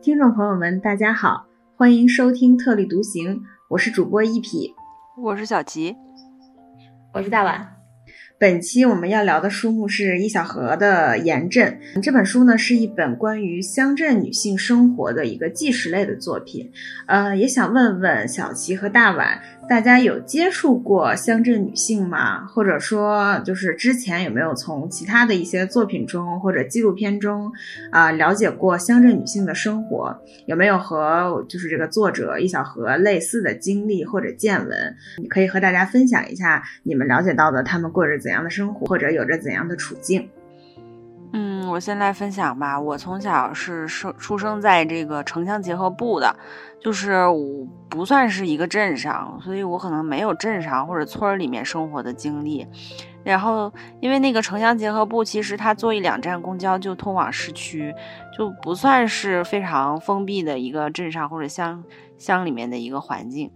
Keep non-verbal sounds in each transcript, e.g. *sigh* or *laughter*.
听众朋友们，大家好，欢迎收听特立独行，我是主播一匹，我是小吉，我是大碗。本期我们要聊的书目是易小荷的《盐镇》。这本书呢是一本关于乡镇女性生活的一个纪实类的作品。呃，也想问问小齐和大碗，大家有接触过乡镇女性吗？或者说，就是之前有没有从其他的一些作品中或者纪录片中啊了解过乡镇女性的生活？有没有和就是这个作者易小荷类似的经历或者见闻？你可以和大家分享一下你们了解到的他们过着。怎样的生活，或者有着怎样的处境？嗯，我先来分享吧。我从小是生出生在这个城乡结合部的，就是我不算是一个镇上，所以我可能没有镇上或者村里面生活的经历。然后，因为那个城乡结合部，其实它坐一两站公交就通往市区，就不算是非常封闭的一个镇上或者乡乡里面的一个环境。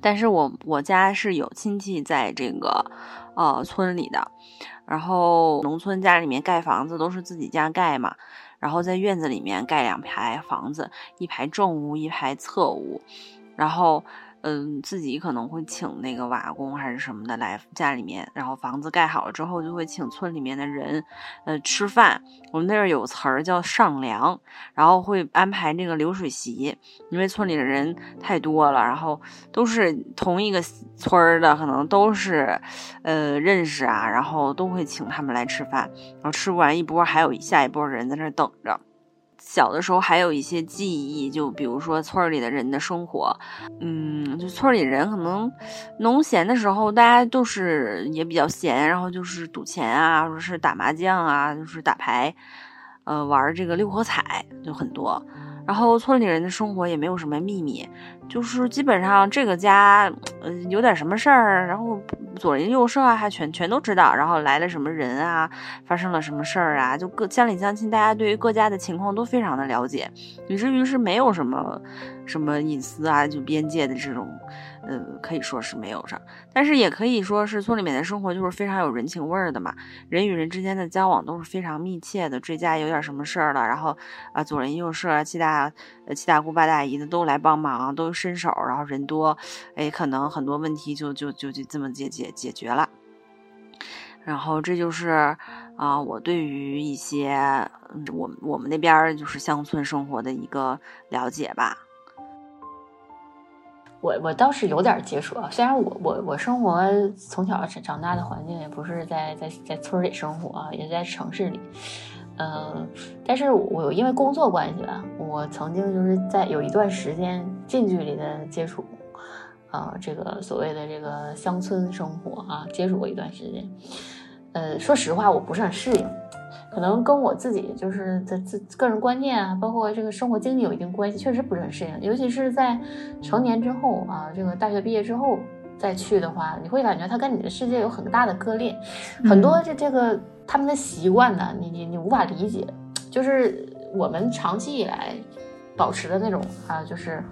但是我我家是有亲戚在这个。呃，村里的，然后农村家里面盖房子都是自己家盖嘛，然后在院子里面盖两排房子，一排正屋，一排侧屋，然后。嗯，自己可能会请那个瓦工还是什么的来家里面，然后房子盖好了之后，就会请村里面的人，呃，吃饭。我们那儿有词儿叫上梁，然后会安排那个流水席，因为村里的人太多了，然后都是同一个村儿的，可能都是，呃，认识啊，然后都会请他们来吃饭，然后吃不完一波，还有下一波人在那等着。小的时候还有一些记忆，就比如说村里的人的生活，嗯，就村里人可能农闲的时候，大家都是也比较闲，然后就是赌钱啊，或者是打麻将啊，就是打牌，呃，玩这个六合彩就很多。然后村里人的生活也没有什么秘密，就是基本上这个家，嗯，有点什么事儿，然后左邻右舍啊，还全全都知道。然后来了什么人啊，发生了什么事儿啊，就各乡里乡亲，大家对于各家的情况都非常的了解，以至于是没有什么什么隐私啊，就边界的这种。呃，可以说是没有上，但是也可以说是村里面的生活就是非常有人情味儿的嘛。人与人之间的交往都是非常密切的。这家有点什么事儿了，然后啊，左邻右舍、七大呃七大姑八大姨的都来帮忙，都伸手，然后人多，哎，可能很多问题就就就就这么解解解决了。然后这就是啊，我对于一些我我们那边就是乡村生活的一个了解吧。我我倒是有点接触啊，虽然我我我生活从小长长大的环境也不是在在在村里生活啊，也在城市里，嗯，但是我因为工作关系吧，我曾经就是在有一段时间近距离的接触，啊，这个所谓的这个乡村生活啊，接触过一段时间，呃，说实话，我不是很适应。可能跟我自己就是在自个人观念啊，包括这个生活经历有一定关系，确实不是很适应。尤其是在成年之后啊，这个大学毕业之后再去的话，你会感觉它跟你的世界有很大的割裂，很多这这个他们的习惯呢，你你你无法理解。就是我们长期以来保持的那种啊，就是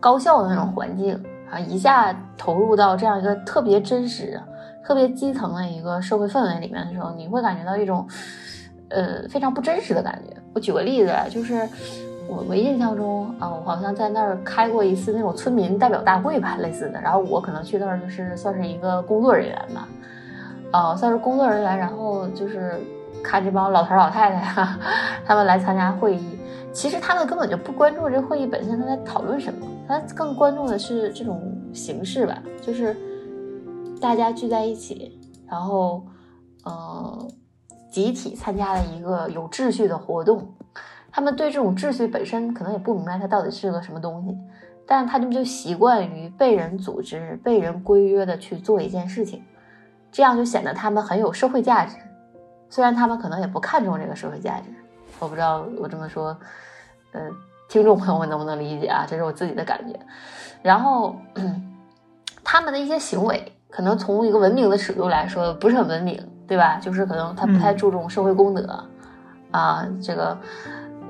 高效的那种环境啊，一下投入到这样一个特别真实。特别基层的一个社会氛围里面的时候，你会感觉到一种，呃，非常不真实的感觉。我举个例子啊，就是我我印象中啊，我好像在那儿开过一次那种村民代表大会吧，类似的。然后我可能去那儿就是算是一个工作人员吧，啊，算是工作人员。然后就是看这帮老头老太太呀，*laughs* 他们来参加会议。其实他们根本就不关注这会议本身他在讨论什么，他更关注的是这种形式吧，就是。大家聚在一起，然后，呃，集体参加了一个有秩序的活动。他们对这种秩序本身可能也不明白它到底是个什么东西，但他们就习惯于被人组织、被人规约的去做一件事情，这样就显得他们很有社会价值。虽然他们可能也不看重这个社会价值，我不知道我这么说，呃，听众朋友们能不能理解啊？这是我自己的感觉。然后，*clears throat* 他们的一些行为。可能从一个文明的尺度来说，不是很文明，对吧？就是可能他不太注重社会公德，啊，这个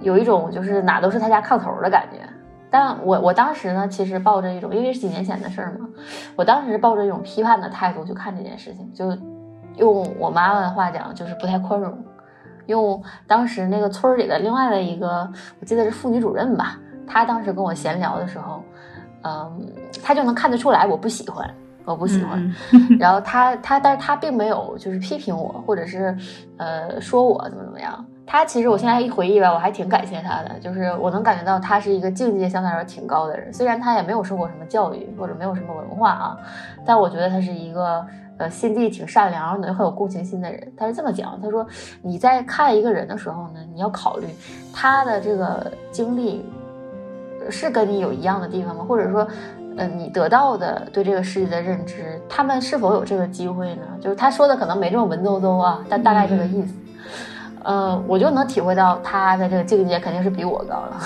有一种就是哪都是他家炕头的感觉，但我我当时呢，其实抱着一种，因为是几年前的事儿嘛，我当时抱着一种批判的态度去看这件事情，就用我妈妈的话讲，就是不太宽容。用当时那个村里的另外的一个，我记得是妇女主任吧，她当时跟我闲聊的时候，嗯，她就能看得出来我不喜欢，我不喜欢。*laughs* 然后他他，但是他并没有就是批评我，或者是呃说我怎么怎么样。他其实我现在一回忆吧，我还挺感谢他的，就是我能感觉到他是一个境界相对来说挺高的人，虽然他也没有受过什么教育或者没有什么文化啊，但我觉得他是一个呃心地挺善良的，很有共情心的人。他是这么讲，他说你在看一个人的时候呢，你要考虑他的这个经历是跟你有一样的地方吗？或者说，呃，你得到的对这个世界的认知，他们是否有这个机会呢？就是他说的可能没这么文绉绉啊，但大概这个意思。呃，我就能体会到他的这个境界肯定是比我高了，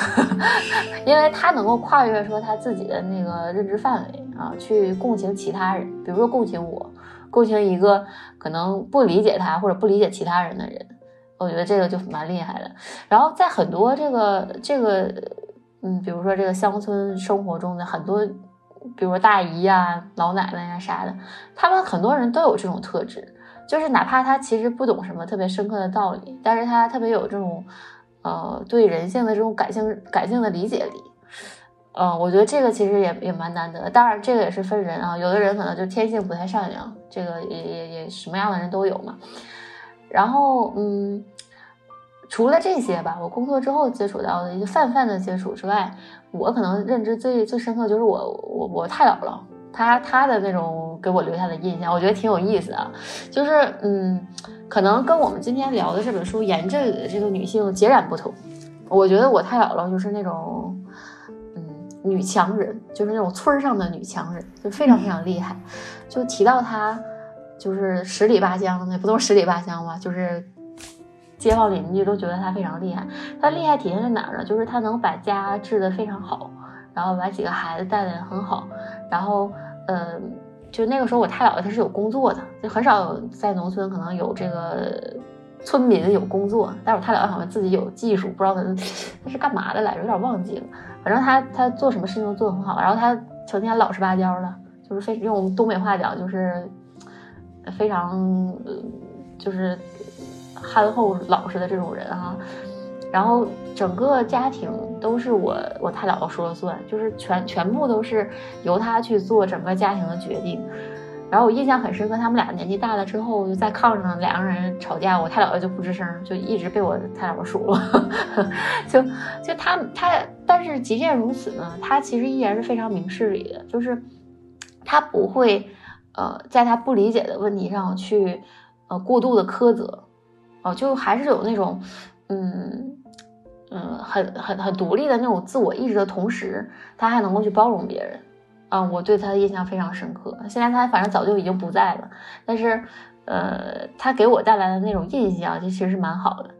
*laughs* 因为他能够跨越说他自己的那个认知范围啊，去共情其他人，比如说共情我，共情一个可能不理解他或者不理解其他人的人，我觉得这个就蛮厉害的。然后在很多这个这个，嗯，比如说这个乡村生活中的很多，比如大姨呀、老奶奶呀啥的，他们很多人都有这种特质。就是哪怕他其实不懂什么特别深刻的道理，但是他特别有这种，呃，对人性的这种感性感性的理解力，嗯，我觉得这个其实也也蛮难得。当然，这个也是分人啊，有的人可能就天性不太善良，这个也也也什么样的人都有嘛。然后，嗯，除了这些吧，我工作之后接触到的一些泛泛的接触之外，我可能认知最最深刻就是我我我太姥姥。他他的那种给我留下的印象，我觉得挺有意思啊，就是嗯，可能跟我们今天聊的这本书研制的这个女性截然不同。我觉得我太姥姥就是那种嗯女强人，就是那种村上的女强人，就非常非常厉害。就提到她，就是十里八乡，的不都是十里八乡吗，就是街坊邻居都觉得他非常厉害。他厉害体现在哪儿呢？就是他能把家治得非常好。然后把几个孩子带得很好，然后，呃，就那个时候我太姥姥他是有工作的，就很少在农村可能有这个村民有工作，但是我太姥姥好像自己有技术，不知道她她是干嘛的来着，有点忘记了。反正他他做什么事情都做得很好，然后他成天老实巴交的，就是非用东北话讲就是非常就是憨厚老实的这种人哈。然后整个家庭都是我我太姥姥说了算，就是全全部都是由她去做整个家庭的决定。然后我印象很深刻，他们俩年纪大了之后，就在炕上两个人吵架，我太姥姥就不吱声，就一直被我太姥姥数了。*laughs* 就就他他，但是即便如此呢，他其实依然是非常明事理的，就是他不会呃在他不理解的问题上去呃过度的苛责，哦，就还是有那种嗯。嗯，很很很独立的那种自我意志的同时，他还能够去包容别人，啊，我对他的印象非常深刻。现在他反正早就已经不在了，但是，呃，他给我带来的那种印象就，其实是蛮好的，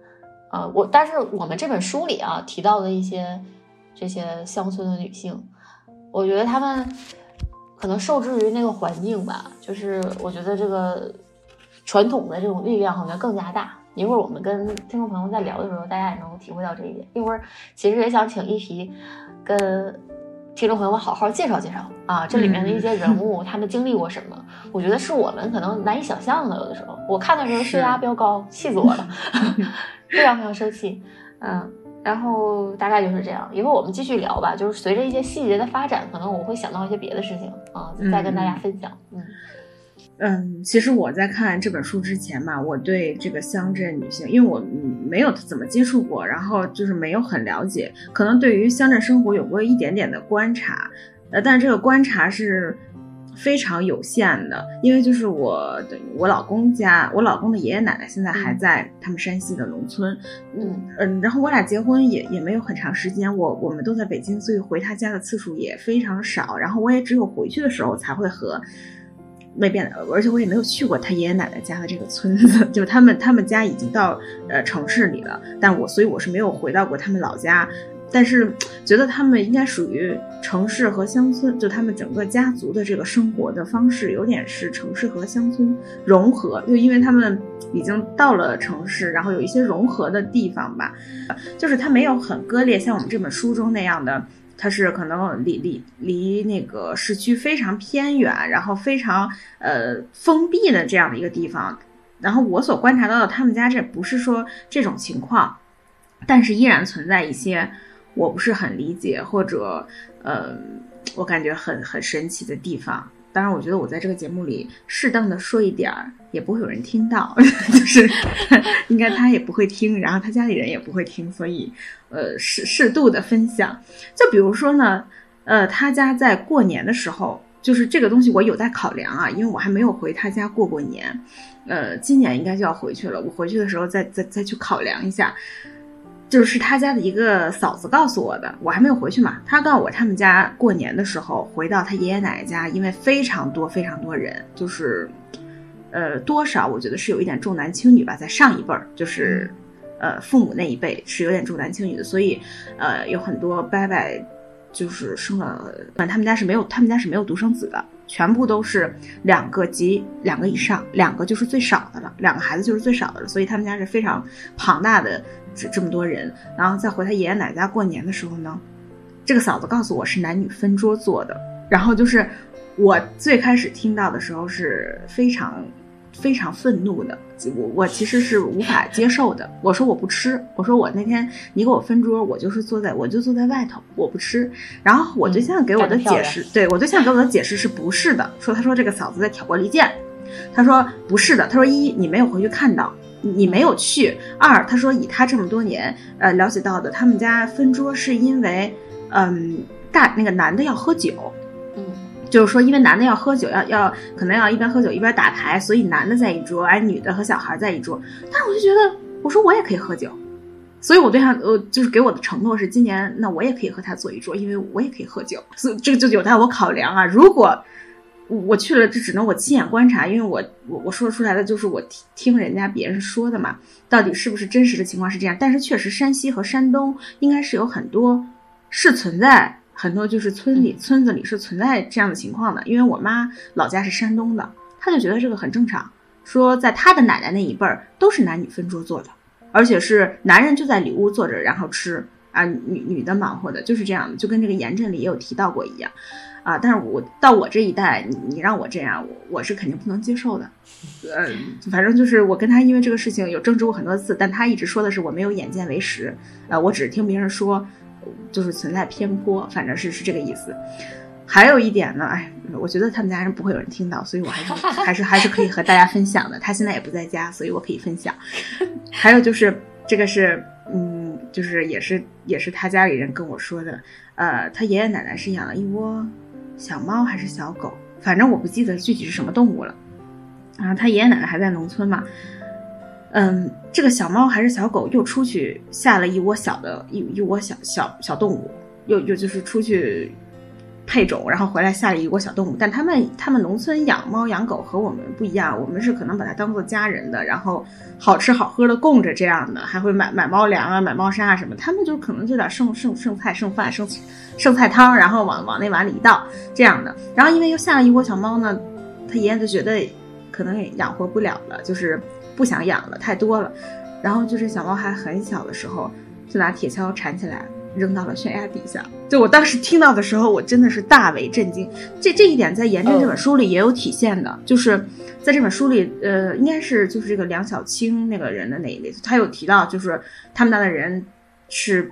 呃，我但是我们这本书里啊提到的一些这些乡村的女性，我觉得她们可能受制于那个环境吧，就是我觉得这个传统的这种力量好像更加大。一会儿我们跟听众朋友在聊的时候，大家也能体会到这一点。一会儿其实也想请一皮跟听众朋友们好好介绍介绍啊，这里面的一些人物，他们经历过什么？我觉得是我们可能难以想象的。有的时候我看的时候血压飙高，气死我了，*laughs* 非常非常生气。嗯，然后大概就是这样。一会儿我们继续聊吧，就是随着一些细节的发展，可能我会想到一些别的事情啊，再跟大家分享。嗯。嗯，其实我在看这本书之前吧，我对这个乡镇女性，因为我没有怎么接触过，然后就是没有很了解，可能对于乡镇生活有过一点点的观察，呃，但这个观察是非常有限的，因为就是我我老公家，我老公的爷爷奶奶现在还在他们山西的农村，嗯嗯，然后我俩结婚也也没有很长时间，我我们都在北京，所以回他家的次数也非常少，然后我也只有回去的时候才会和。没变，而且我也没有去过他爷爷奶奶家的这个村子，*laughs* 就他们他们家已经到呃城市里了，但我所以我是没有回到过他们老家，但是觉得他们应该属于城市和乡村，就他们整个家族的这个生活的方式有点是城市和乡村融合，就因为他们已经到了城市，然后有一些融合的地方吧，就是他没有很割裂，像我们这本书中那样的。它是可能离离离那个市区非常偏远，然后非常呃封闭的这样的一个地方。然后我所观察到的，他们家这不是说这种情况，但是依然存在一些我不是很理解或者呃我感觉很很神奇的地方。当然，我觉得我在这个节目里适当的说一点儿，也不会有人听到，*laughs* 就是 *laughs* 应该他也不会听，然后他家里人也不会听，所以呃适适度的分享。就比如说呢，呃，他家在过年的时候，就是这个东西我有待考量啊，因为我还没有回他家过过年。呃，今年应该就要回去了。我回去的时候再再再去考量一下。就是他家的一个嫂子告诉我的，我还没有回去嘛。他告诉我，他们家过年的时候回到他爷爷奶奶家，因为非常多非常多人，就是，呃，多少我觉得是有一点重男轻女吧，在上一辈儿，就是，呃，父母那一辈是有点重男轻女的，所以，呃，有很多伯伯就是生了，反正他们家是没有，他们家是没有独生子的。全部都是两个及两个以上，两个就是最少的了，两个孩子就是最少的了，所以他们家是非常庞大的这这么多人。然后再回他爷爷奶奶家过年的时候呢，这个嫂子告诉我是男女分桌坐的，然后就是我最开始听到的时候是非常。非常愤怒的，我我其实是无法接受的。我说我不吃，我说我那天你给我分桌，我就是坐在我就坐在外头，我不吃。然后我对象给我的解释，对我对象给我的解释是不是的，说他说这个嫂子在挑拨离间。他说不是的，他说一你没有回去看到，你没有去；二他说以他这么多年呃了解到的，他们家分桌是因为嗯大那个男的要喝酒。就是说，因为男的要喝酒，要要可能要一边喝酒一边打牌，所以男的在一桌，而女的和小孩在一桌。但是我就觉得，我说我也可以喝酒，所以我对象，呃，就是给我的承诺是，今年那我也可以和他坐一桌，因为我也可以喝酒。所以这个就有待我考量啊。如果我去了，这只能我亲眼观察，因为我我我说出来的就是我听听人家别人说的嘛，到底是不是真实的情况是这样？但是确实，山西和山东应该是有很多是存在。很多就是村里村子里是存在这样的情况的，因为我妈老家是山东的，她就觉得这个很正常，说在她的奶奶那一辈儿都是男女分桌坐的，而且是男人就在里屋坐着然后吃啊，女女的忙活的，就是这样的，就跟这个严阵里也有提到过一样，啊，但是我到我这一代，你你让我这样，我我是肯定不能接受的，呃，反正就是我跟他因为这个事情有争执过很多次，但他一直说的是我没有眼见为实，呃，我只是听别人说。就是存在偏颇，反正是是这个意思。还有一点呢，哎，我觉得他们家人不会有人听到，所以我还是还是还是可以和大家分享的。他现在也不在家，所以我可以分享。还有就是这个是，嗯，就是也是也是他家里人跟我说的，呃，他爷爷奶奶是养了一窝小猫还是小狗，反正我不记得具体是什么动物了。然后他爷爷奶奶还在农村嘛。嗯，这个小猫还是小狗又出去下了一窝小的一一窝小小小动物，又又就是出去配种，然后回来下了一窝小动物。但他们他们农村养猫养狗和我们不一样，我们是可能把它当做家人的，然后好吃好喝的供着这样的，还会买买猫粮啊，买猫砂啊什么。他们就可能就点剩剩剩菜剩饭剩剩菜汤，然后往往那碗里一倒这样的。然后因为又下了一窝小猫呢，他爷爷就觉得可能也养活不了了，就是。不想养了，太多了。然后就是小猫还很小的时候，就拿铁锹铲起来扔到了悬崖底下。就我当时听到的时候，我真的是大为震惊。这这一点在《炎症》这本书里也有体现的，就是在这本书里，呃，应该是就是这个梁小青那个人的那一类，他有提到，就是他们那的人是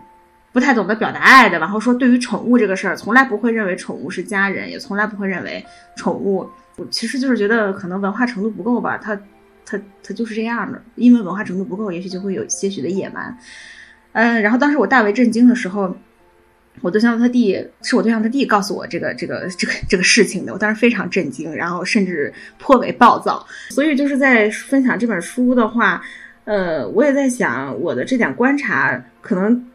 不太懂得表达爱的，然后说对于宠物这个事儿，从来不会认为宠物是家人，也从来不会认为宠物，我其实就是觉得可能文化程度不够吧，他。他他就是这样的，因为文化程度不够，也许就会有些许的野蛮。嗯，然后当时我大为震惊的时候，我对象他弟是我对象他弟告诉我这个这个这个这个事情的，我当时非常震惊，然后甚至颇为暴躁。所以就是在分享这本书的话，呃，我也在想我的这点观察，可能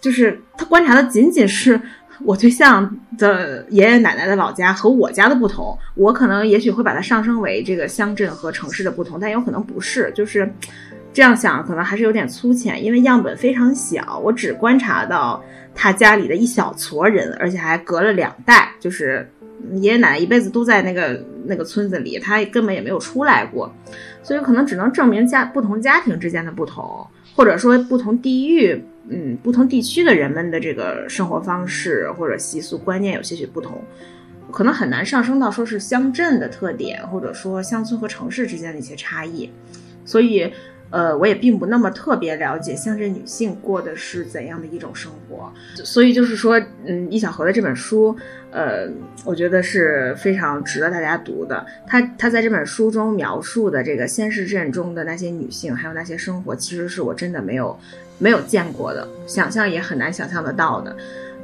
就是他观察的仅仅是。我对象的爷爷奶奶的老家和我家的不同，我可能也许会把它上升为这个乡镇和城市的不同，但有可能不是，就是这样想可能还是有点粗浅，因为样本非常小，我只观察到他家里的一小撮人，而且还隔了两代，就是爷爷奶奶一辈子都在那个那个村子里，他根本也没有出来过，所以可能只能证明家不同家庭之间的不同，或者说不同地域，嗯，不同地区的人们的这个生活方式或者习俗观念有些许不同，可能很难上升到说是乡镇的特点，或者说乡村和城市之间的一些差异，所以。呃，我也并不那么特别了解乡镇女性过的是怎样的一种生活，所以就是说，嗯，易小荷的这本书，呃，我觉得是非常值得大家读的。他他在这本书中描述的这个仙市镇中的那些女性，还有那些生活，其实是我真的没有没有见过的，想象也很难想象得到的。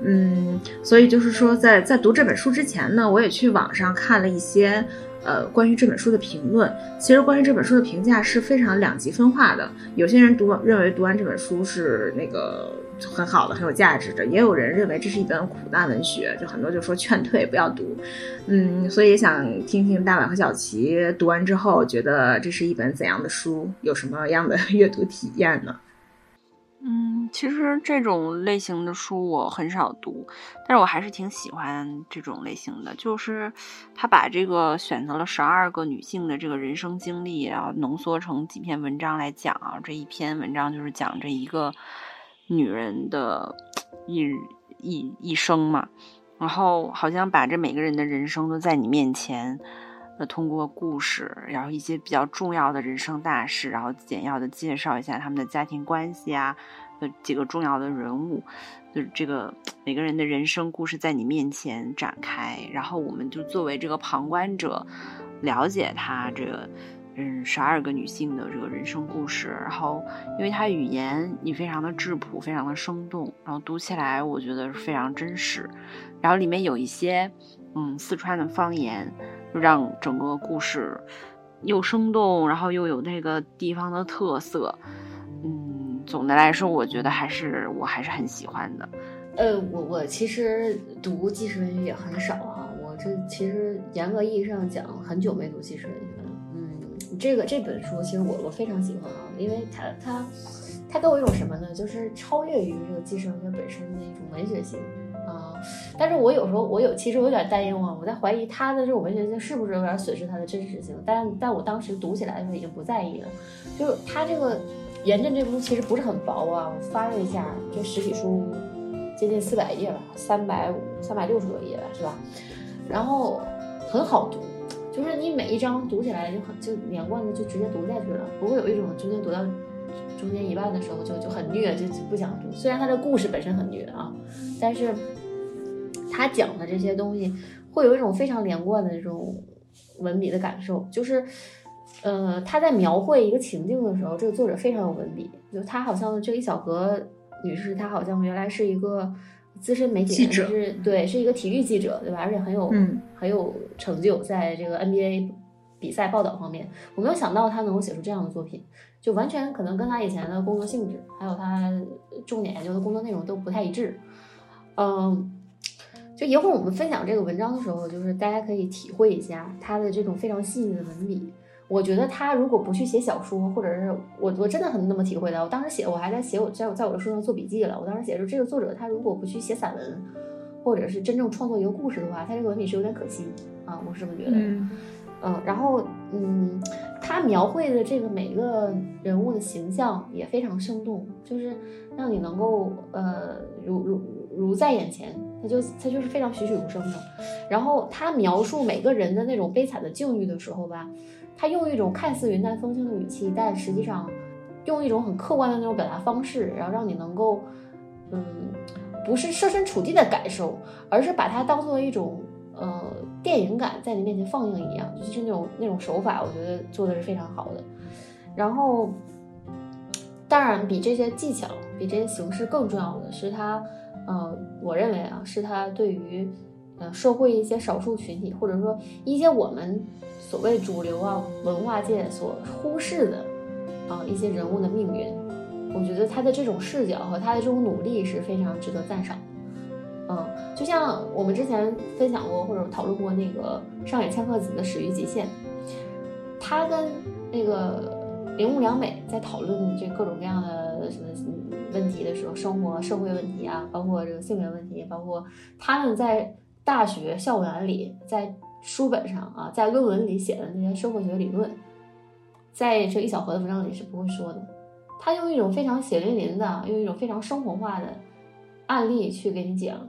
嗯，所以就是说，在在读这本书之前呢，我也去网上看了一些。呃，关于这本书的评论，其实关于这本书的评价是非常两极分化的。有些人读完认为读完这本书是那个很好的、很有价值的，也有人认为这是一本苦难文学，就很多就说劝退不要读。嗯，所以也想听听大碗和小齐读完之后觉得这是一本怎样的书，有什么样的阅读体验呢？嗯，其实这种类型的书我很少读，但是我还是挺喜欢这种类型的。就是他把这个选择了十二个女性的这个人生经历，然后浓缩成几篇文章来讲啊。这一篇文章就是讲这一个女人的一一一生嘛，然后好像把这每个人的人生都在你面前，那，通过故事，然后一些比较重要的人生大事，然后简要的介绍一下他们的家庭关系啊。呃几个重要的人物，就是这个每个人的人生故事在你面前展开，然后我们就作为这个旁观者，了解他这个嗯十二个女性的这个人生故事，然后因为他语言也非常的质朴，非常的生动，然后读起来我觉得是非常真实，然后里面有一些嗯四川的方言，让整个故事又生动，然后又有那个地方的特色。嗯总的来说，我觉得还是我还是很喜欢的。呃，我我其实读纪实文学也很少啊。我这其实严格意义上讲，很久没读纪实文学了。嗯，这个这本书其实我我非常喜欢啊，因为它它它给我一种什么呢？就是超越于这个纪实文学本身的一种文学性。但是我有时候我有其实有点担忧啊，我在怀疑他的这种文学性是不是有点损失它的真实性。但但我当时读起来的时候已经不在意了，就是他这个。严正这部其实不是很薄啊，我翻了一下，这实体书接近四百页吧，三百五、三百六十多页吧，是吧？然后很好读，就是你每一章读起来就很就连贯的就直接读下去了，不会有一种中间读到中间一半的时候就就很虐，就不想读。虽然它的故事本身很虐啊，但是他讲的这些东西会有一种非常连贯的这种文笔的感受，就是。呃，他在描绘一个情境的时候，这个作者非常有文笔。就他好像这个小格女士，她好像原来是一个资深媒体记者，是对，是一个体育记者，对吧？而且很有很有成就，在这个 NBA 比赛报道方面，我没有想到他能够写出这样的作品，就完全可能跟他以前的工作性质，还有他重点研究的工作内容都不太一致。嗯，就一会儿我们分享这个文章的时候，就是大家可以体会一下他的这种非常细腻的文笔。我觉得他如果不去写小说，或者是我我真的很那么体会的。我当时写，我还在写我在我在我的书上做笔记了。我当时写说，这个作者他如果不去写散文，或者是真正创作一个故事的话，他这个文笔是有点可惜啊。我是这么觉得。嗯，然后嗯，他描绘的这个每一个人物的形象也非常生动，就是让你能够呃如如如在眼前，他就他就是非常栩栩如生的。然后他描述每个人的那种悲惨的境遇的时候吧。他用一种看似云淡风轻的语气，但实际上用一种很客观的那种表达方式，然后让你能够，嗯，不是设身处地的感受，而是把它当做一种呃电影感在你面前放映一样，就是那种那种手法，我觉得做的是非常好的。然后，当然比这些技巧、比这些形式更重要的是他，呃，我认为啊，是他对于呃社会一些少数群体，或者说一些我们。所谓主流啊，文化界所忽视的啊一些人物的命运，我觉得他的这种视角和他的这种努力是非常值得赞赏。嗯，就像我们之前分享过或者讨论过那个上野千鹤子的《始于极限》，他跟那个铃木良美在讨论这各种各样的什么问题的时候，生活社会问题啊，包括这个性别问题，包括他们在大学校园里在。书本上啊，在论文里写的那些社会学理论，在这一小盒的文章里是不会说的。他用一种非常血淋淋的，用一种非常生活化的案例去给你讲，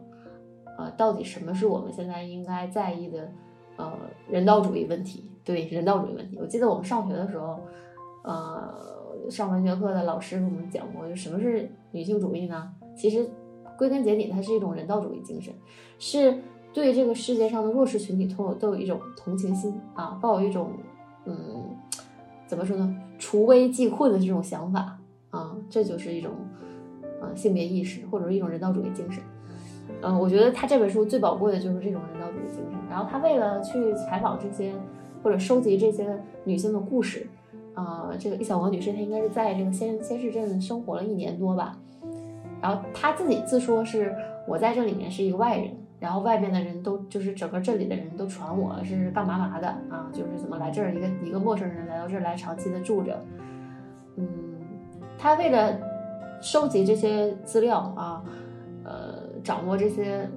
呃，到底什么是我们现在应该在意的，呃，人道主义问题。对人道主义问题，我记得我们上学的时候，呃，上文学课的老师给我们讲过，就什么是女性主义呢？其实归根结底，它是一种人道主义精神，是对这个世界上的弱势群体都有都有一种同情心啊，抱有一种嗯，怎么说呢，除危济困的这种想法啊，这就是一种呃性别意识或者是一种人道主义精神。嗯，我觉得他这本书最宝贵的就是这种人道主义精神。然后他为了去采访这些。或者收集这些女性的故事，呃，这个易小王女士她应该是在这个仙仙市镇生活了一年多吧，然后她自己自说是我在这里面是一个外人，然后外面的人都就是整个镇里的人都传我是干嘛嘛的啊，就是怎么来这儿一个一个陌生人来到这儿来长期的住着，嗯，她为了收集这些资料啊，呃，掌握这些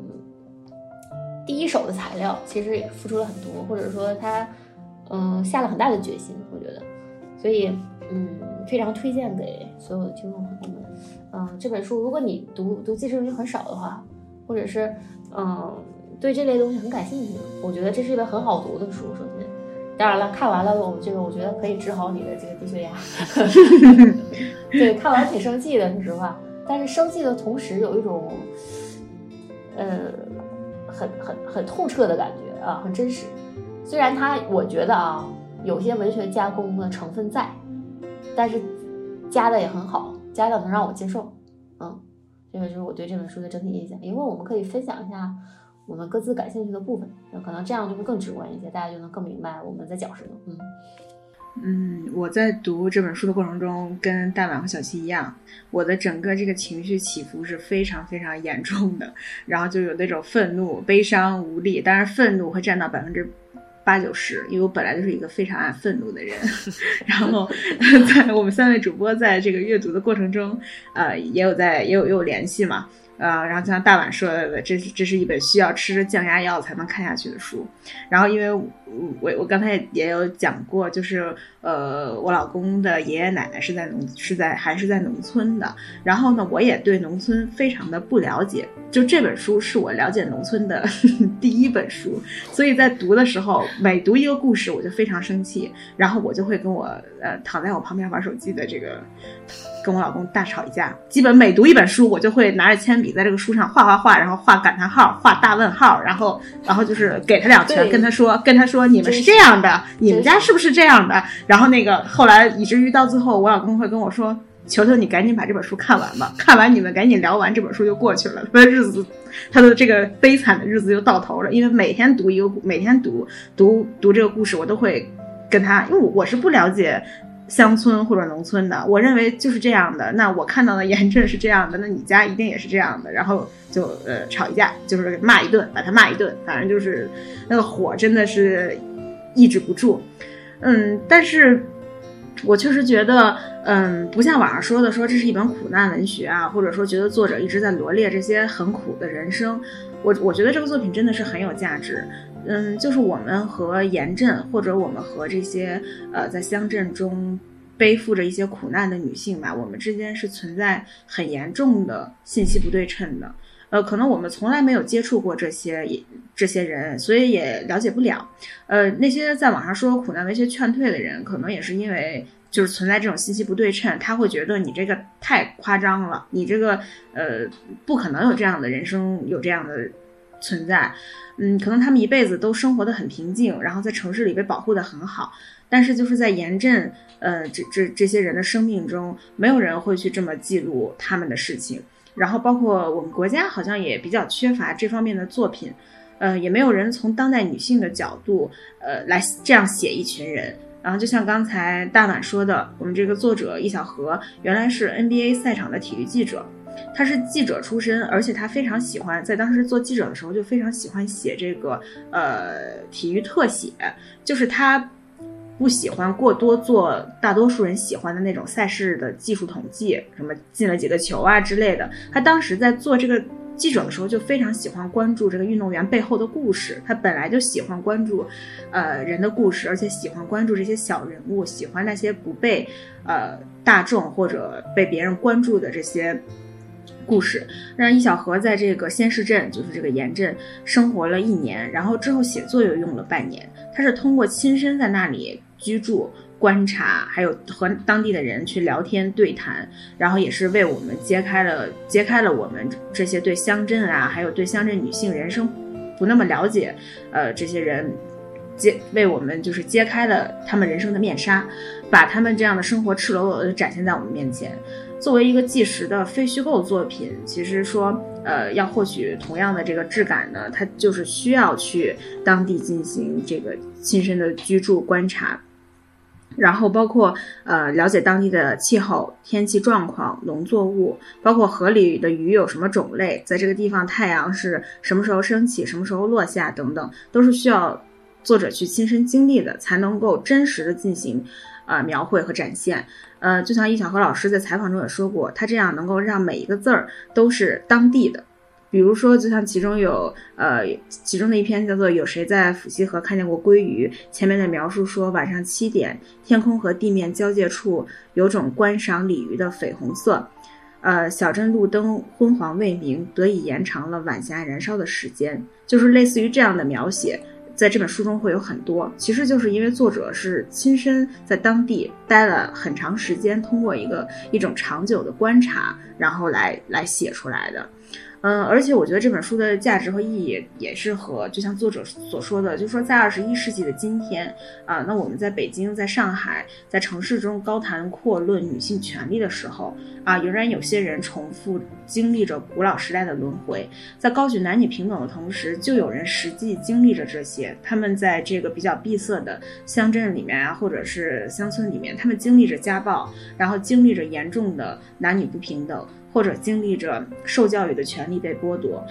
第一手的材料，其实也付出了很多，或者说她。嗯，下了很大的决心，我觉得，所以嗯，非常推荐给所有的听众朋友们。嗯，这本书如果你读读纪实文学很少的话，或者是嗯对这类东西很感兴趣，我觉得这是一本很好读的书。首先，当然了，看完了我这个我觉得可以治好你的这个低血压。*laughs* 对，看完挺生气的，说实话，但是生气的同时有一种呃很很很透彻的感觉啊，很真实。虽然它，我觉得啊，有些文学加工的成分在，但是加的也很好，加的能让我接受。嗯，这个就是我对这本书的整体印象。因为我们可以分享一下我们各自感兴趣的部分，那可能这样就会更直观一些，大家就能更明白我们在讲什么。嗯嗯，我在读这本书的过程中，跟大满和小七一样，我的整个这个情绪起伏是非常非常严重的，然后就有那种愤怒、悲伤、无力，当然愤怒会占到百分之。八九十，因为我本来就是一个非常爱愤怒的人，*laughs* 然后在我们三位主播在这个阅读的过程中，呃，也有在也有也有联系嘛。呃，然后像大碗说的，这是这是一本需要吃降压药才能看下去的书。然后，因为我我刚才也有讲过，就是呃，我老公的爷爷奶奶是在农是在还是在农村的。然后呢，我也对农村非常的不了解。就这本书是我了解农村的 *laughs* 第一本书，所以在读的时候，每读一个故事，我就非常生气，然后我就会跟我呃躺在我旁边玩手机的这个。跟我老公大吵一架，基本每读一本书，我就会拿着铅笔在这个书上画画画，然后画感叹号，画大问号，然后，然后就是给他两拳，跟他说，跟他说，你们是这样的，你们家是不是这样的？然后那个后来以至于到最后，我老公会跟我说，求求你赶紧把这本书看完吧，*laughs* 看完你们赶紧聊完这本书就过去了，他的日子，他的这个悲惨的日子就到头了，因为每天读一个，每天读读读这个故事，我都会跟他，因为我是不了解。乡村或者农村的，我认为就是这样的。那我看到的严正是这样的，那你家一定也是这样的。然后就呃吵一架，就是骂一顿，把他骂一顿，反正就是那个火真的是抑制不住。嗯，但是我确实觉得，嗯，不像网上说的，说这是一本苦难文学啊，或者说觉得作者一直在罗列这些很苦的人生。我我觉得这个作品真的是很有价值。嗯，就是我们和严震，或者我们和这些呃在乡镇中背负着一些苦难的女性吧，我们之间是存在很严重的信息不对称的。呃，可能我们从来没有接触过这些这些人，所以也了解不了。呃，那些在网上说苦难文学劝退的人，可能也是因为就是存在这种信息不对称，他会觉得你这个太夸张了，你这个呃不可能有这样的人生，有这样的存在。嗯，可能他们一辈子都生活的很平静，然后在城市里被保护的很好，但是就是在严震，呃，这这这些人的生命中，没有人会去这么记录他们的事情，然后包括我们国家好像也比较缺乏这方面的作品，呃，也没有人从当代女性的角度，呃，来这样写一群人，然后就像刚才大满说的，我们这个作者易小荷原来是 NBA 赛场的体育记者。他是记者出身，而且他非常喜欢在当时做记者的时候就非常喜欢写这个呃体育特写，就是他不喜欢过多做大多数人喜欢的那种赛事的技术统计，什么进了几个球啊之类的。他当时在做这个记者的时候就非常喜欢关注这个运动员背后的故事，他本来就喜欢关注，呃人的故事，而且喜欢关注这些小人物，喜欢那些不被呃大众或者被别人关注的这些故事。让易小河在这个仙市镇，就是这个盐镇生活了一年，然后之后写作又用了半年，他是通过亲身在那里居住。观察，还有和当地的人去聊天对谈，然后也是为我们揭开了揭开了我们这些对乡镇啊，还有对乡镇女性人生不那么了解，呃，这些人揭为我们就是揭开了他们人生的面纱，把他们这样的生活赤裸裸的展现在我们面前。作为一个纪实的非虚构作品，其实说呃要获取同样的这个质感呢，它就是需要去当地进行这个亲身的居住观察。然后包括呃了解当地的气候、天气状况、农作物，包括河里的鱼有什么种类，在这个地方太阳是什么时候升起、什么时候落下等等，都是需要作者去亲身经历的，才能够真实的进行呃描绘和展现。呃，就像易小河老师在采访中也说过，他这样能够让每一个字儿都是当地的。比如说，就像其中有，呃，其中的一篇叫做《有谁在抚溪河看见过鲑鱼》，前面的描述说，晚上七点，天空和地面交界处有种观赏鲤鱼的绯红色，呃，小镇路灯昏黄未明，得以延长了晚霞燃烧的时间，就是类似于这样的描写，在这本书中会有很多，其实就是因为作者是亲身在当地待了很长时间，通过一个一种长久的观察，然后来来写出来的。嗯，而且我觉得这本书的价值和意义也是和就像作者所说的，就是说在二十一世纪的今天啊，那我们在北京、在上海、在城市中高谈阔论女性权利的时候啊，仍然有些人重复经历着古老时代的轮回，在高举男女平等的同时，就有人实际经历着这些。他们在这个比较闭塞的乡镇里面啊，或者是乡村里面，他们经历着家暴，然后经历着严重的男女不平等。或者经历着受教育的权利被剥夺，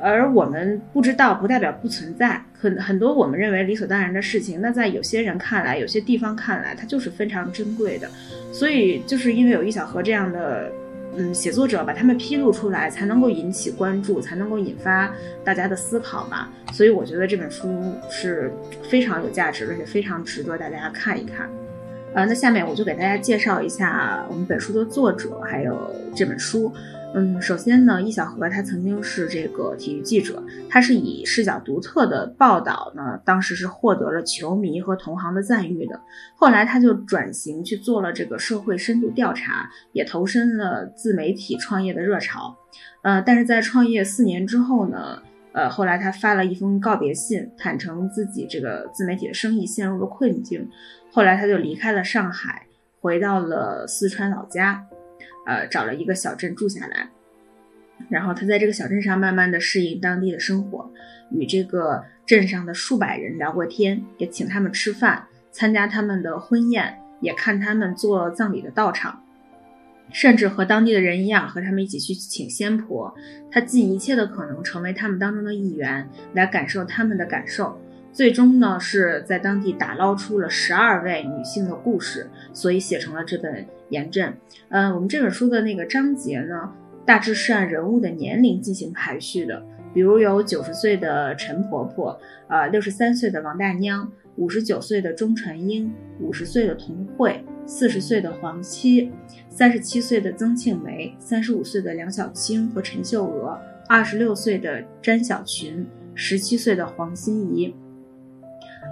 而我们不知道不代表不存在。很很多我们认为理所当然的事情，那在有些人看来，有些地方看来，它就是非常珍贵的。所以就是因为有易小河这样的嗯写作者把他们披露出来，才能够引起关注，才能够引发大家的思考吧。所以我觉得这本书是非常有价值，而且非常值得大家看一看。呃，那下面我就给大家介绍一下我们本书的作者，还有这本书。嗯，首先呢，易小荷他曾经是这个体育记者，他是以视角独特的报道呢，当时是获得了球迷和同行的赞誉的。后来他就转型去做了这个社会深度调查，也投身了自媒体创业的热潮。呃，但是在创业四年之后呢，呃，后来他发了一封告别信，坦诚自己这个自媒体的生意陷入了困境。后来他就离开了上海，回到了四川老家，呃，找了一个小镇住下来。然后他在这个小镇上慢慢的适应当地的生活，与这个镇上的数百人聊过天，也请他们吃饭，参加他们的婚宴，也看他们做葬礼的道场，甚至和当地的人一样，和他们一起去请仙婆。他尽一切的可能成为他们当中的一员，来感受他们的感受。最终呢，是在当地打捞出了十二位女性的故事，所以写成了这本《盐镇》。嗯，我们这本书的那个章节呢，大致是按人物的年龄进行排序的。比如有九十岁的陈婆婆，呃，六十三岁的王大娘，五十九岁的钟传英，五十岁的童慧，四十岁的黄七，三十七岁的曾庆梅，三十五岁的梁小青和陈秀娥，二十六岁的詹小群，十七岁的黄心怡。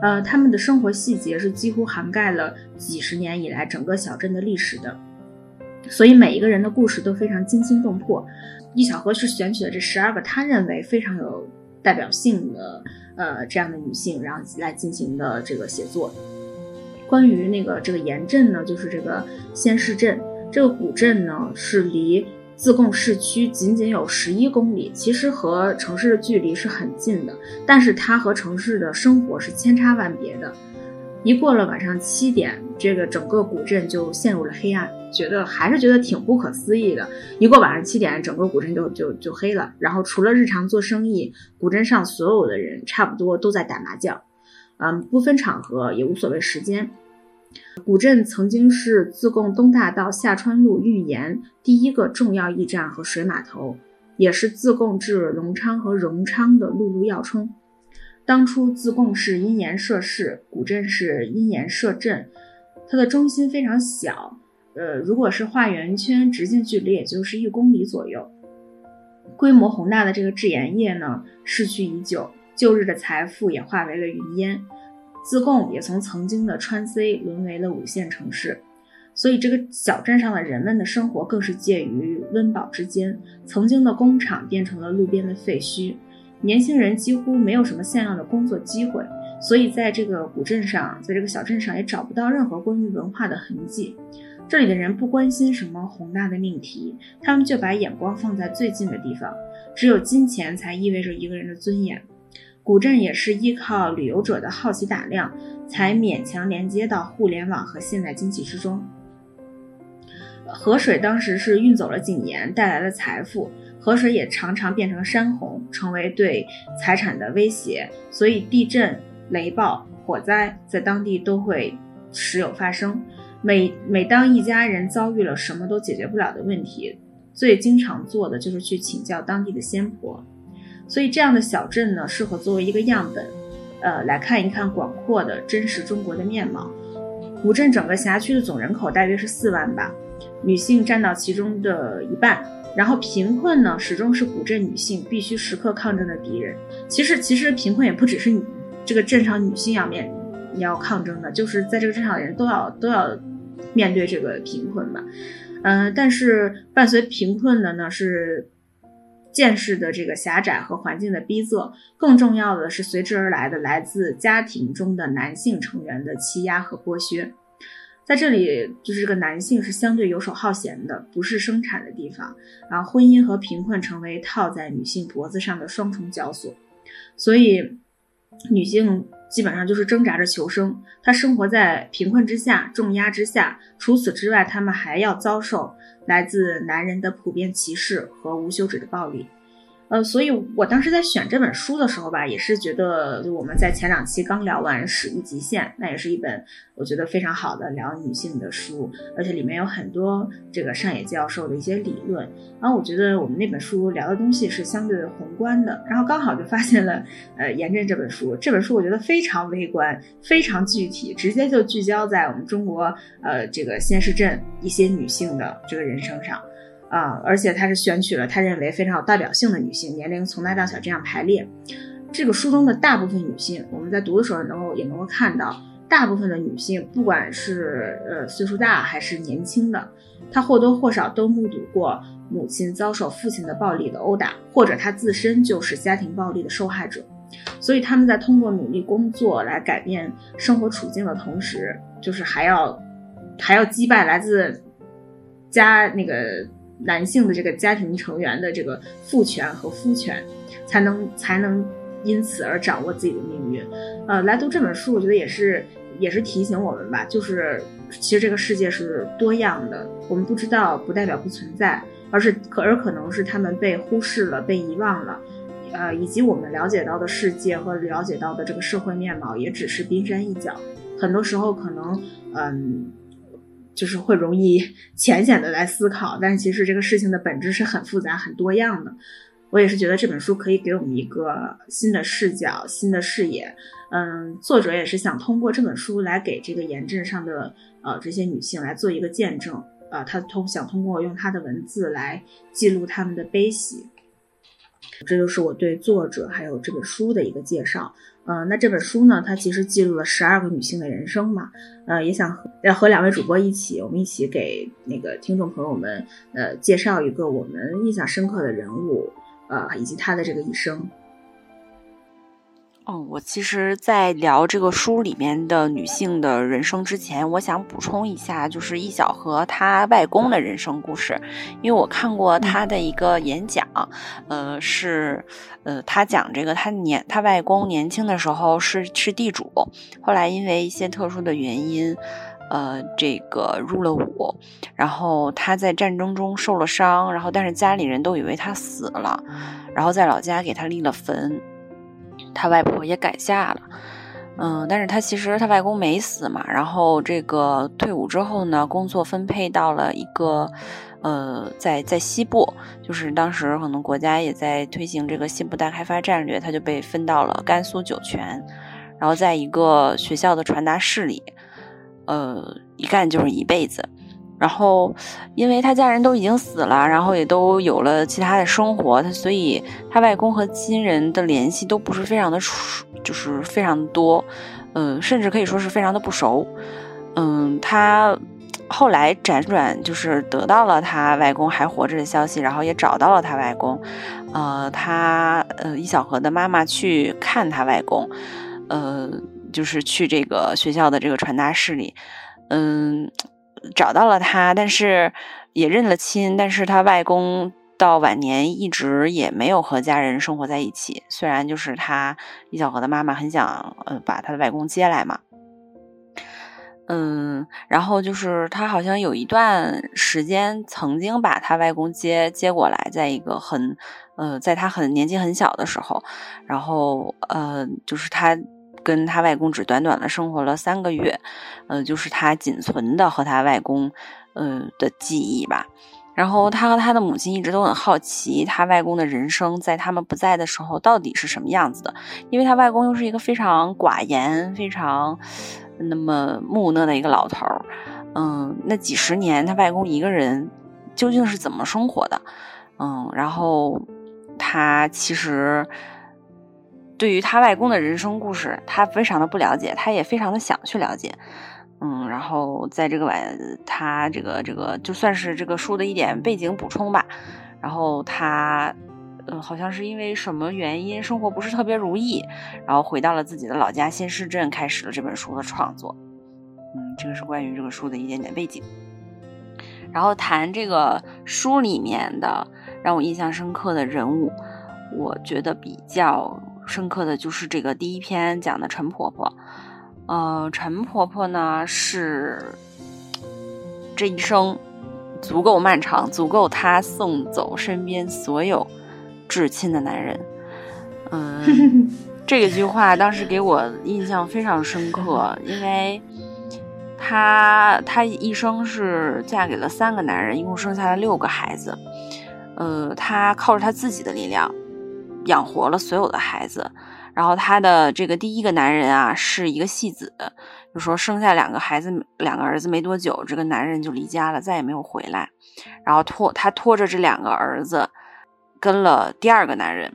呃，他们的生活细节是几乎涵盖了几十年以来整个小镇的历史的，所以每一个人的故事都非常惊心动魄。易小河是选取了这十二个他认为非常有代表性的呃这样的女性，然后来进行的这个写作。关于那个这个盐镇呢，就是这个仙市镇，这个古镇呢是离。自贡市区仅仅有十一公里，其实和城市的距离是很近的，但是它和城市的生活是千差万别的。一过了晚上七点，这个整个古镇就陷入了黑暗，觉得还是觉得挺不可思议的。一过晚上七点，整个古镇就就就黑了，然后除了日常做生意，古镇上所有的人差不多都在打麻将，嗯，不分场合，也无所谓时间。古镇曾经是自贡东大道下川路御盐第一个重要驿站和水码头，也是自贡至隆昌和荣昌的陆路要冲。当初自贡是因沿设市，古镇是因沿设镇，它的中心非常小，呃，如果是画圆圈，直径距离也就是一公里左右。规模宏大的这个制盐业呢，逝去已久，旧日的财富也化为了云烟。自贡也从曾经的川 C 沦为了五线城市，所以这个小镇上的人们的生活更是介于温饱之间。曾经的工厂变成了路边的废墟，年轻人几乎没有什么像样的工作机会，所以在这个古镇上，在这个小镇上也找不到任何关于文化的痕迹。这里的人不关心什么宏大的命题，他们就把眼光放在最近的地方。只有金钱才意味着一个人的尊严。古镇也是依靠旅游者的好奇打量，才勉强连接到互联网和现代经济之中。河水当时是运走了井盐，带来了财富，河水也常常变成山洪，成为对财产的威胁。所以地震、雷暴、火灾在当地都会时有发生。每每当一家人遭遇了什么都解决不了的问题，最经常做的就是去请教当地的仙婆。所以这样的小镇呢，适合作为一个样本，呃，来看一看广阔的真实中国的面貌。古镇整个辖区的总人口大约是四万吧，女性占到其中的一半。然后贫困呢，始终是古镇女性必须时刻抗争的敌人。其实，其实贫困也不只是你这个镇上女性要面你要抗争的，就是在这个镇上的人都要都要面对这个贫困吧。嗯，但是伴随贫困的呢是。见识的这个狭窄和环境的逼仄，更重要的是随之而来的来自家庭中的男性成员的欺压和剥削。在这里，就是这个男性是相对游手好闲的，不是生产的地方啊。婚姻和贫困成为套在女性脖子上的双重绞索，所以女性基本上就是挣扎着求生。他生活在贫困之下，重压之下。除此之外，他们还要遭受。来自男人的普遍歧视和无休止的暴力。呃，所以我当时在选这本书的时候吧，也是觉得，就我们在前两期刚聊完《史一极限》，那也是一本我觉得非常好的聊女性的书，而且里面有很多这个上野教授的一些理论。然后我觉得我们那本书聊的东西是相对宏观的，然后刚好就发现了，呃，《严震》这本书，这本书我觉得非常微观，非常具体，直接就聚焦在我们中国呃这个仙市镇一些女性的这个人生上。啊，而且他是选取了他认为非常有代表性的女性，年龄从大到小这样排列。这个书中的大部分女性，我们在读的时候能够也能够看到，大部分的女性，不管是呃岁数大还是年轻的，她或多或少都目睹过母亲遭受父亲的暴力的殴打，或者她自身就是家庭暴力的受害者。所以他们在通过努力工作来改变生活处境的同时，就是还要还要击败来自家那个。男性的这个家庭成员的这个父权和夫权，才能才能因此而掌握自己的命运。呃，来读这本书，我觉得也是也是提醒我们吧，就是其实这个世界是多样的，我们不知道不代表不存在，而是可而可能是他们被忽视了、被遗忘了，呃，以及我们了解到的世界和了解到的这个社会面貌，也只是冰山一角。很多时候可能，嗯。就是会容易浅显的来思考，但其实这个事情的本质是很复杂、很多样的。我也是觉得这本书可以给我们一个新的视角、新的视野。嗯，作者也是想通过这本书来给这个炎症上的呃这些女性来做一个见证。呃，他通想通过用他的文字来记录他们的悲喜。这就是我对作者还有这本书的一个介绍。呃，那这本书呢，它其实记录了十二个女性的人生嘛。呃，也想和要和两位主播一起，我们一起给那个听众朋友们，呃，介绍一个我们印象深刻的人物，呃，以及他的这个一生。哦，我其实，在聊这个书里面的女性的人生之前，我想补充一下，就是易小荷她外公的人生故事，因为我看过她的一个演讲，呃，是，呃，她讲这个她年她外公年轻的时候是是地主，后来因为一些特殊的原因，呃，这个入了伍，然后他在战争中受了伤，然后但是家里人都以为他死了，然后在老家给他立了坟。他外婆也改嫁了，嗯，但是他其实他外公没死嘛。然后这个退伍之后呢，工作分配到了一个呃，在在西部，就是当时可能国家也在推行这个西部大开发战略，他就被分到了甘肃酒泉，然后在一个学校的传达室里，呃，一干就是一辈子。然后，因为他家人都已经死了，然后也都有了其他的生活，他所以他外公和亲人的联系都不是非常的，就是非常多，嗯，甚至可以说是非常的不熟。嗯，他后来辗转就是得到了他外公还活着的消息，然后也找到了他外公。呃，他呃，易小河的妈妈去看他外公，呃，就是去这个学校的这个传达室里，嗯。找到了他，但是也认了亲，但是他外公到晚年一直也没有和家人生活在一起。虽然就是他李小河的妈妈很想呃把他的外公接来嘛，嗯，然后就是他好像有一段时间曾经把他外公接接过来，在一个很呃在他很年纪很小的时候，然后呃就是他。跟他外公只短短的生活了三个月，呃，就是他仅存的和他外公，呃的记忆吧。然后他和他的母亲一直都很好奇他外公的人生在他们不在的时候到底是什么样子的，因为他外公又是一个非常寡言、非常那么木讷的一个老头儿。嗯，那几十年他外公一个人究竟是怎么生活的？嗯，然后他其实。对于他外公的人生故事，他非常的不了解，他也非常的想去了解，嗯，然后在这个晚，他这个这个就算是这个书的一点背景补充吧，然后他，嗯，好像是因为什么原因，生活不是特别如意，然后回到了自己的老家新市镇，开始了这本书的创作，嗯，这个是关于这个书的一点点背景，然后谈这个书里面的让我印象深刻的人物，我觉得比较。深刻的就是这个第一篇讲的陈婆婆，呃，陈婆婆呢是这一生足够漫长，足够她送走身边所有至亲的男人。嗯，*laughs* 这句话当时给我印象非常深刻，因为她她一生是嫁给了三个男人，一共生下了六个孩子。呃，她靠着她自己的力量。养活了所有的孩子，然后她的这个第一个男人啊是一个戏子，就说生下两个孩子，两个儿子没多久，这个男人就离家了，再也没有回来。然后拖他拖着这两个儿子，跟了第二个男人。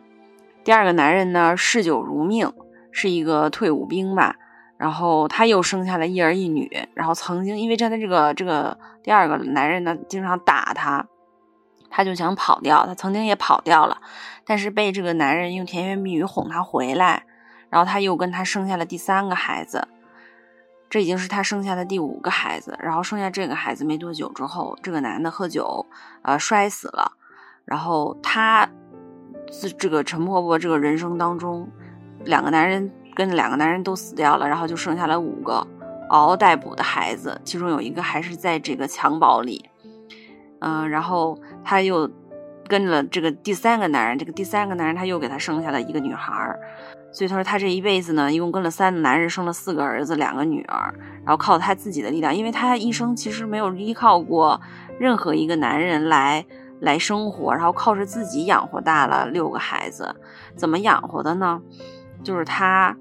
第二个男人呢嗜酒如命，是一个退伍兵吧。然后他又生下了一儿一女。然后曾经因为站在这个这个第二个男人呢经常打他。他就想跑掉，他曾经也跑掉了，但是被这个男人用甜言蜜语哄她回来，然后他又跟他生下了第三个孩子，这已经是她生下的第五个孩子。然后生下这个孩子没多久之后，这个男的喝酒，呃，摔死了。然后他自这个陈婆婆这个人生当中，两个男人跟两个男人都死掉了，然后就剩下了五个嗷嗷待哺的孩子，其中有一个还是在这个襁褓里。嗯，然后他又跟了这个第三个男人，这个第三个男人他又给他生下了一个女孩儿，所以他说他这一辈子呢，一共跟了三个男人，生了四个儿子，两个女儿，然后靠他自己的力量，因为他一生其实没有依靠过任何一个男人来来生活，然后靠着自己养活大了六个孩子，怎么养活的呢？就是他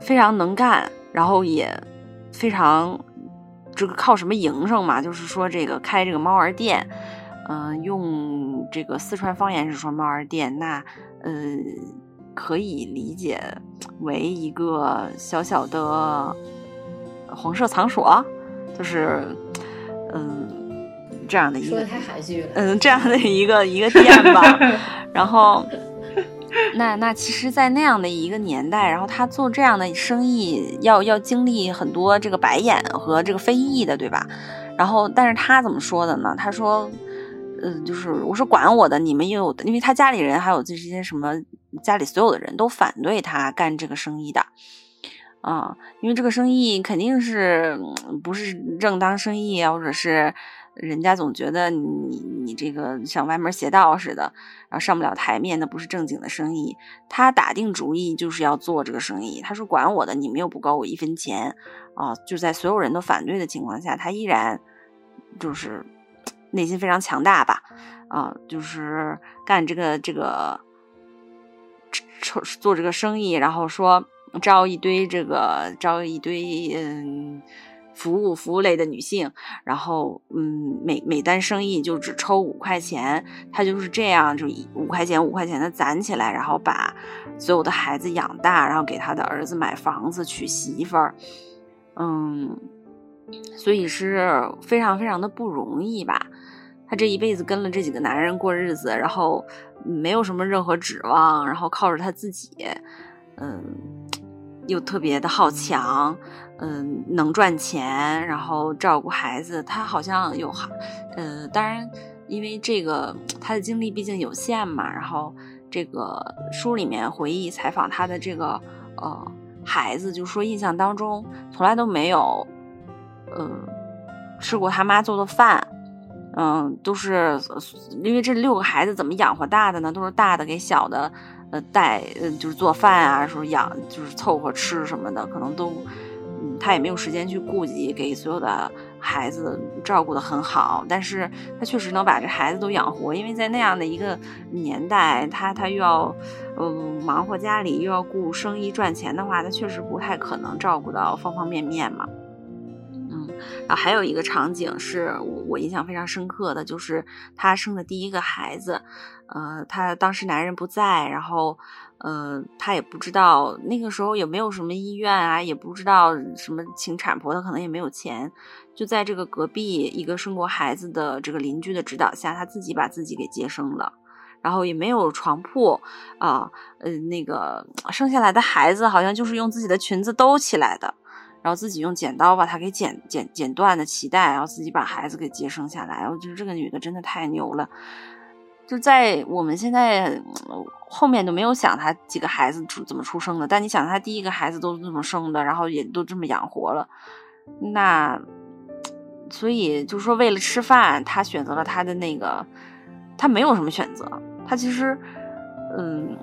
非常能干，然后也非常。这个靠什么营生嘛？就是说这个开这个猫儿店，嗯，用这个四川方言是说猫儿店，那呃可以理解为一个小小的黄色场所，就是嗯这样的一个，说的太含蓄了，嗯这样的一个 *laughs* 一个店吧，*laughs* 然后。那那其实，在那样的一个年代，然后他做这样的生意，要要经历很多这个白眼和这个非议的，对吧？然后，但是他怎么说的呢？他说，嗯，就是我是管我的，你们有的，因为他家里人还有这些什么，家里所有的人都反对他干这个生意的，啊，因为这个生意肯定是不是正当生意啊，或者是。人家总觉得你你这个像歪门邪道似的，然后上不了台面，那不是正经的生意。他打定主意就是要做这个生意。他说：“管我的，你们又不高我一分钱啊！”就在所有人都反对的情况下，他依然就是内心非常强大吧，啊，就是干这个这个，做这个生意，然后说招一堆这个招一堆嗯。服务服务类的女性，然后嗯，每每单生意就只抽五块钱，他就是这样，就五块钱五块钱的攒起来，然后把所有的孩子养大，然后给他的儿子买房子娶媳妇儿，嗯，所以是非常非常的不容易吧。他这一辈子跟了这几个男人过日子，然后没有什么任何指望，然后靠着他自己，嗯，又特别的好强。嗯，能赚钱，然后照顾孩子，他好像有孩，呃，当然，因为这个他的精力毕竟有限嘛。然后这个书里面回忆采访他的这个呃孩子，就说印象当中从来都没有，呃，吃过他妈做的饭，嗯，都是因为这六个孩子怎么养活大的呢？都是大的给小的呃带，嗯，就是做饭啊，说养就是凑合吃什么的，可能都。嗯他也没有时间去顾及给所有的孩子照顾的很好，但是他确实能把这孩子都养活，因为在那样的一个年代，他他又要，嗯，忙活家里又要顾生意赚钱的话，他确实不太可能照顾到方方面面嘛。然后还有一个场景是我我印象非常深刻的，就是她生的第一个孩子，呃，她当时男人不在，然后。呃，她也不知道那个时候也没有什么医院啊，也不知道什么请产婆，她可能也没有钱，就在这个隔壁一个生过孩子的这个邻居的指导下，她自己把自己给接生了，然后也没有床铺啊，呃，那个生下来的孩子好像就是用自己的裙子兜起来的，然后自己用剪刀把它给剪剪剪断的脐带，然后自己把孩子给接生下来，我觉得这个女的真的太牛了。就在我们现在后面都没有想她几个孩子出怎么出生的，但你想她第一个孩子都是这么生的，然后也都这么养活了，那所以就是说为了吃饭，她选择了她的那个，她没有什么选择，她其实嗯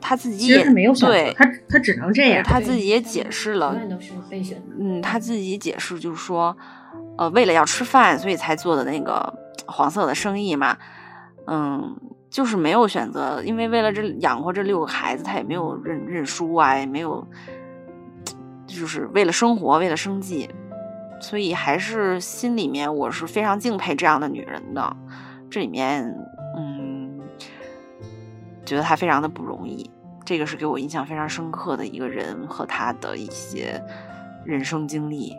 他自己也没有选择，他他只能这样，他自己也解释了，永远都是被选择，嗯，他自己解释就是说，呃，为了要吃饭，所以才做的那个黄色的生意嘛。嗯，就是没有选择，因为为了这养活这六个孩子，他也没有认认输啊，也没有，就是为了生活，为了生计，所以还是心里面我是非常敬佩这样的女人的。这里面，嗯，觉得她非常的不容易，这个是给我印象非常深刻的一个人和她的一些人生经历，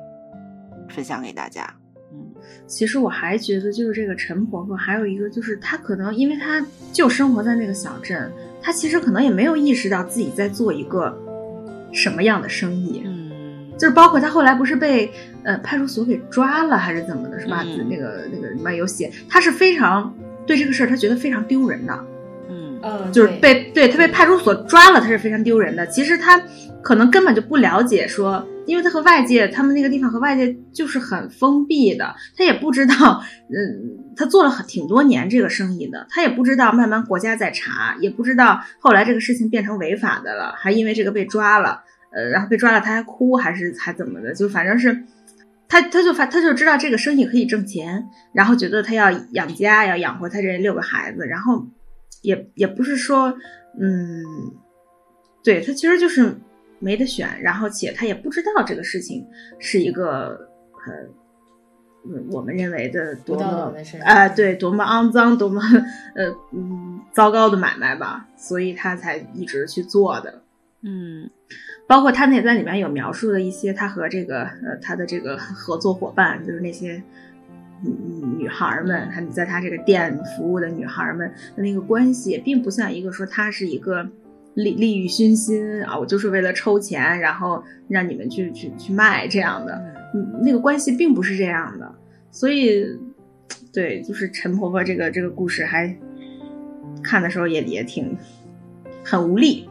分享给大家。嗯其实我还觉得，就是这个陈婆婆，还有一个就是她可能，因为她就生活在那个小镇，她其实可能也没有意识到自己在做一个什么样的生意。嗯，就是包括她后来不是被呃派出所给抓了，还是怎么的，是吧？那个那个里面有写，她是非常对这个事儿，她觉得非常丢人的。嗯，就是被对他被派出所抓了，他是非常丢人的。其实他可能根本就不了解说。因为他和外界，他们那个地方和外界就是很封闭的，他也不知道，嗯，他做了很挺多年这个生意的，他也不知道慢慢国家在查，也不知道后来这个事情变成违法的了，还因为这个被抓了，呃，然后被抓了他还哭还是还怎么的，就反正是，他他就发他就知道这个生意可以挣钱，然后觉得他要养家要养活他这六个孩子，然后也也不是说，嗯，对他其实就是。没得选，然后且他也不知道这个事情是一个很，嗯，我们认为的多么啊，对，多么肮脏，多么呃嗯糟糕的买卖吧，所以他才一直去做的。嗯，包括他那在里面有描述的一些他和这个呃他的这个合作伙伴，就是那些女女孩们，他在他这个店服务的女孩们的那个关系，并不像一个说他是一个。利利欲熏心啊！我就是为了抽钱，然后让你们去去去卖这样的，嗯，那个关系并不是这样的，所以，对，就是陈婆婆这个这个故事，还看的时候也也挺很无力，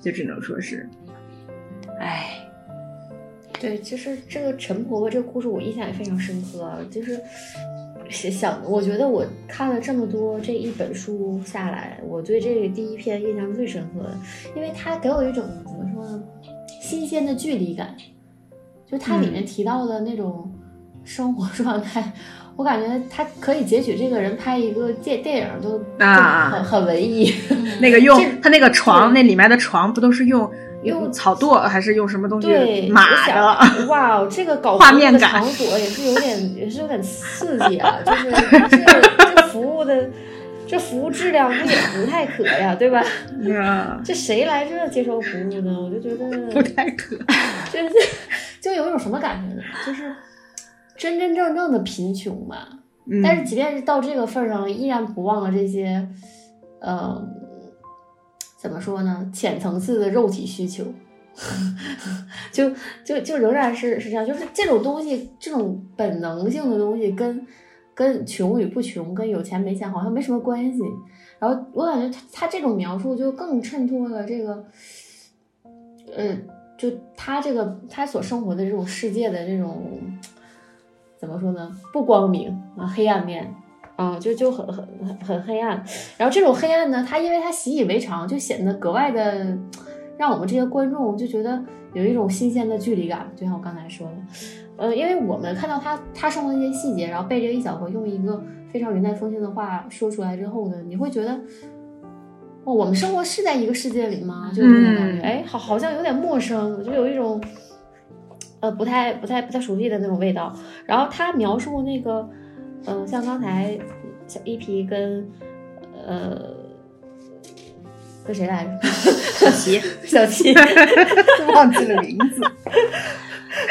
就只能说是，唉，对，其实这个陈婆婆这个故事我印象也非常深刻，就是。想，我觉得我看了这么多这一本书下来，我对这个第一篇印象最深刻的，因为它给我一种怎么说呢，新鲜的距离感。就它里面提到的那种生活状态，我感觉它可以截取这个人拍一个电电影都啊很很文艺。那个用这他那个床，那里面的床不都是用用草垛还是用什么东西对，码的？*laughs* 哇，哦这个搞画面感的场所也是有点，也是有点刺激啊！*laughs* 就是这这服务的，这服务质量不也不太可呀，对吧？*laughs* 嗯，这谁来这接受服务呢？我就觉得不太可。就是就有一种什么感觉呢？就是真真正正的贫穷吧。嗯但是即便是到这个份儿上，依然不忘了这些，呃，怎么说呢？浅层次的肉体需求，*laughs* 就就就仍然是是这样，就是这种东西，这种本能性的东西跟，跟穷与不穷，跟有钱没钱好像没什么关系。然后我感觉他他这种描述就更衬托了这个，呃，就他这个他所生活的这种世界的这种。怎么说呢？不光明啊，黑暗面，啊，就就很很很很黑暗。然后这种黑暗呢，它因为它习以为常，就显得格外的，让我们这些观众就觉得有一种新鲜的距离感。就像我刚才说的，呃，因为我们看到他他生活的一些细节，然后被这个易小河用一个非常云淡风轻的话说出来之后呢，你会觉得。哦，我们生活是在一个世界里吗？就有那种感觉，嗯哎，好，好像有点陌生，就有一种，呃，不太、不太、不太熟悉的那种味道。然后他描述那个，嗯、像刚才小一皮跟，呃，跟谁来着？小 *laughs* 齐小齐，*laughs* 忘记了名字。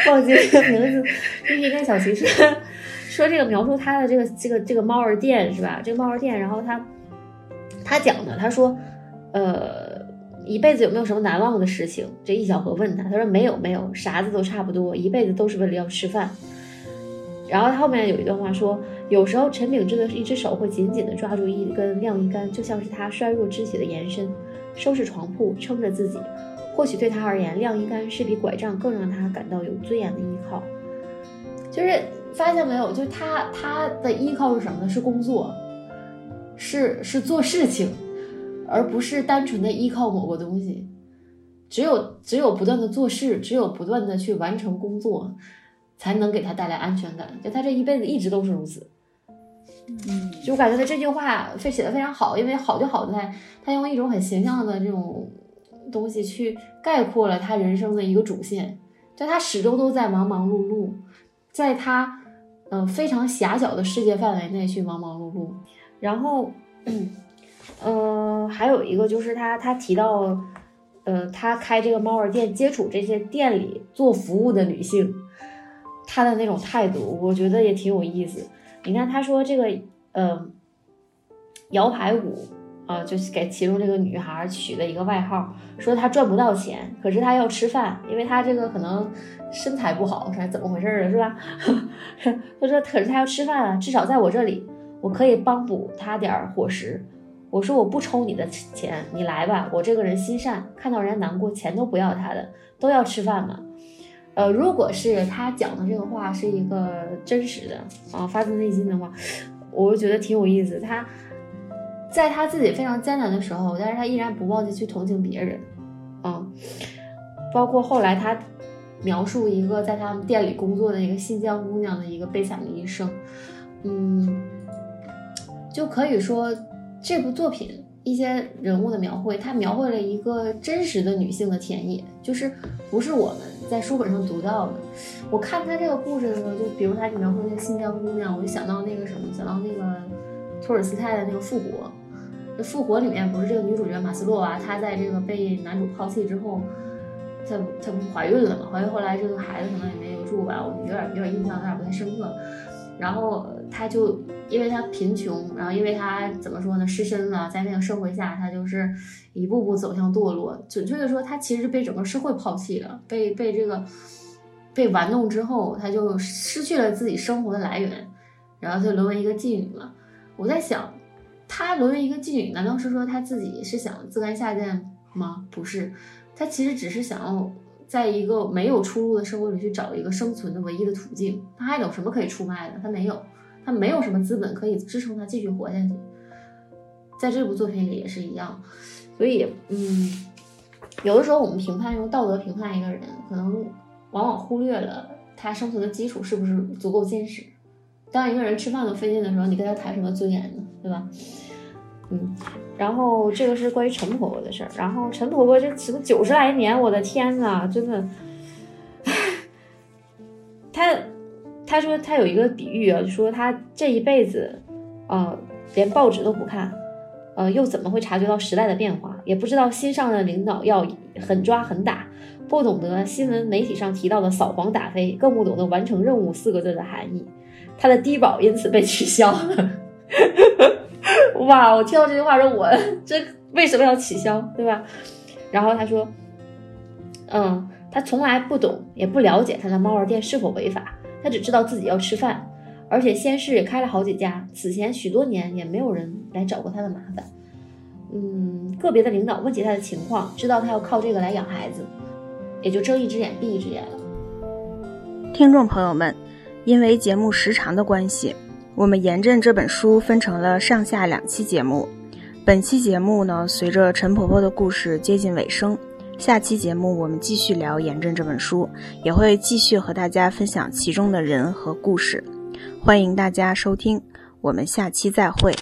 忘记了名字。一皮跟小齐说说这个描述他的这个这个这个猫儿店是吧？这个猫儿店，然后他他讲的，他说，呃，一辈子有没有什么难忘的事情？这易小河问他，他说没有没有，啥子都差不多，一辈子都是为了要吃饭。然后他后面有一段话说，有时候陈炳志的一只手会紧紧地抓住一根晾衣杆，就像是他衰弱肢体的延伸，收拾床铺，撑着自己。或许对他而言，晾衣杆是比拐杖更让他感到有尊严的依靠。就是发现没有，就是他他的依靠是什么呢？是工作，是是做事情，而不是单纯的依靠某个东西。只有只有不断的做事，只有不断的去完成工作，才能给他带来安全感。就他这一辈子一直都是如此。嗯，就我感觉他这句话非写的非常好，因为好就好在他用一种很形象的这种东西去概括了他人生的一个主线，就他始终都在忙忙碌碌，在他嗯、呃非常狭小的世界范围内去忙忙碌碌，然后嗯呃还有一个就是他他提到呃他开这个猫儿店接触这些店里做服务的女性，他的那种态度，我觉得也挺有意思。你看，他说这个，呃，摇排舞啊、就是给其中这个女孩取了一个外号，说她赚不到钱，可是她要吃饭，因为她这个可能身材不好，是怎么回事儿，是吧？*laughs* 他说，可是她要吃饭啊，至少在我这里，我可以帮补她点儿伙食。我说我不抽你的钱，你来吧，我这个人心善，看到人家难过，钱都不要他的，都要吃饭嘛。呃，如果是他讲的这个话是一个真实的啊，发自内心的话，我就觉得挺有意思。他在他自己非常艰难的时候，但是他依然不忘记去同情别人，嗯，包括后来他描述一个在他们店里工作的一个新疆姑娘的一个悲惨的一生，嗯，就可以说这部作品一些人物的描绘，它描绘了一个真实的女性的田野，就是不是我们在书本上读到的。我看他这个故事的时候，就比如他描述那个新疆姑娘，我就想到那个什么，想到那个托尔斯泰的那个《复活》。那《复活》里面不是这个女主角马斯洛娃，她在这个被男主抛弃之后，她她不怀孕了嘛？怀孕后来这个孩子可能也没留住吧，我有点有点印象，有点不太深刻。然后他就因为他贫穷，然后因为他怎么说呢，失身了，在那个社会下，他就是一步步走向堕落。准确的说，他其实被整个社会抛弃了，被被这个被玩弄之后，他就失去了自己生活的来源，然后就沦为一个妓女了。我在想，他沦为一个妓女，难道是说他自己是想自甘下贱吗？不是，他其实只是想要在一个没有出路的社会里去找一个生存的唯一的途径。他还有什么可以出卖的？他没有，他没有什么资本可以支撑他继续活下去。在这部作品里也是一样，所以嗯，有的时候我们评判用道德评判一个人，可能往往忽略了他生存的基础是不是足够坚实。当一个人吃饭都费劲的时候，你跟他谈什么尊严呢？对吧？嗯，然后这个是关于陈婆婆的事儿。然后陈婆婆这什么九十来年，我的天呐，真的，*laughs* 她她说她有一个比喻啊，就说她这一辈子啊、连报纸都不看，呃，又怎么会察觉到时代的变化？也不知道新上任领导要狠抓狠打，不懂得新闻媒体上提到的扫黄打非，更不懂得完成任务四个字的含义。他的低保因此被取消了。*laughs* 哇！我听到这句话说，我 *laughs* 这为什么要取消，对吧？然后他说，嗯，他从来不懂也不了解他的猫儿店是否违法，他只知道自己要吃饭，而且先是也开了好几家，此前许多年也没有人来找过他的麻烦。嗯，个别的领导问起他的情况，知道他要靠这个来养孩子，也就睁一只眼闭一只眼了。听众朋友们，因为节目时长的关系，我们《严正》这本书分成了上下两期节目。本期节目呢，随着陈婆婆的故事接近尾声，下期节目我们继续聊《严正》这本书，也会继续和大家分享其中的人和故事。欢迎大家收听，我们下期再会。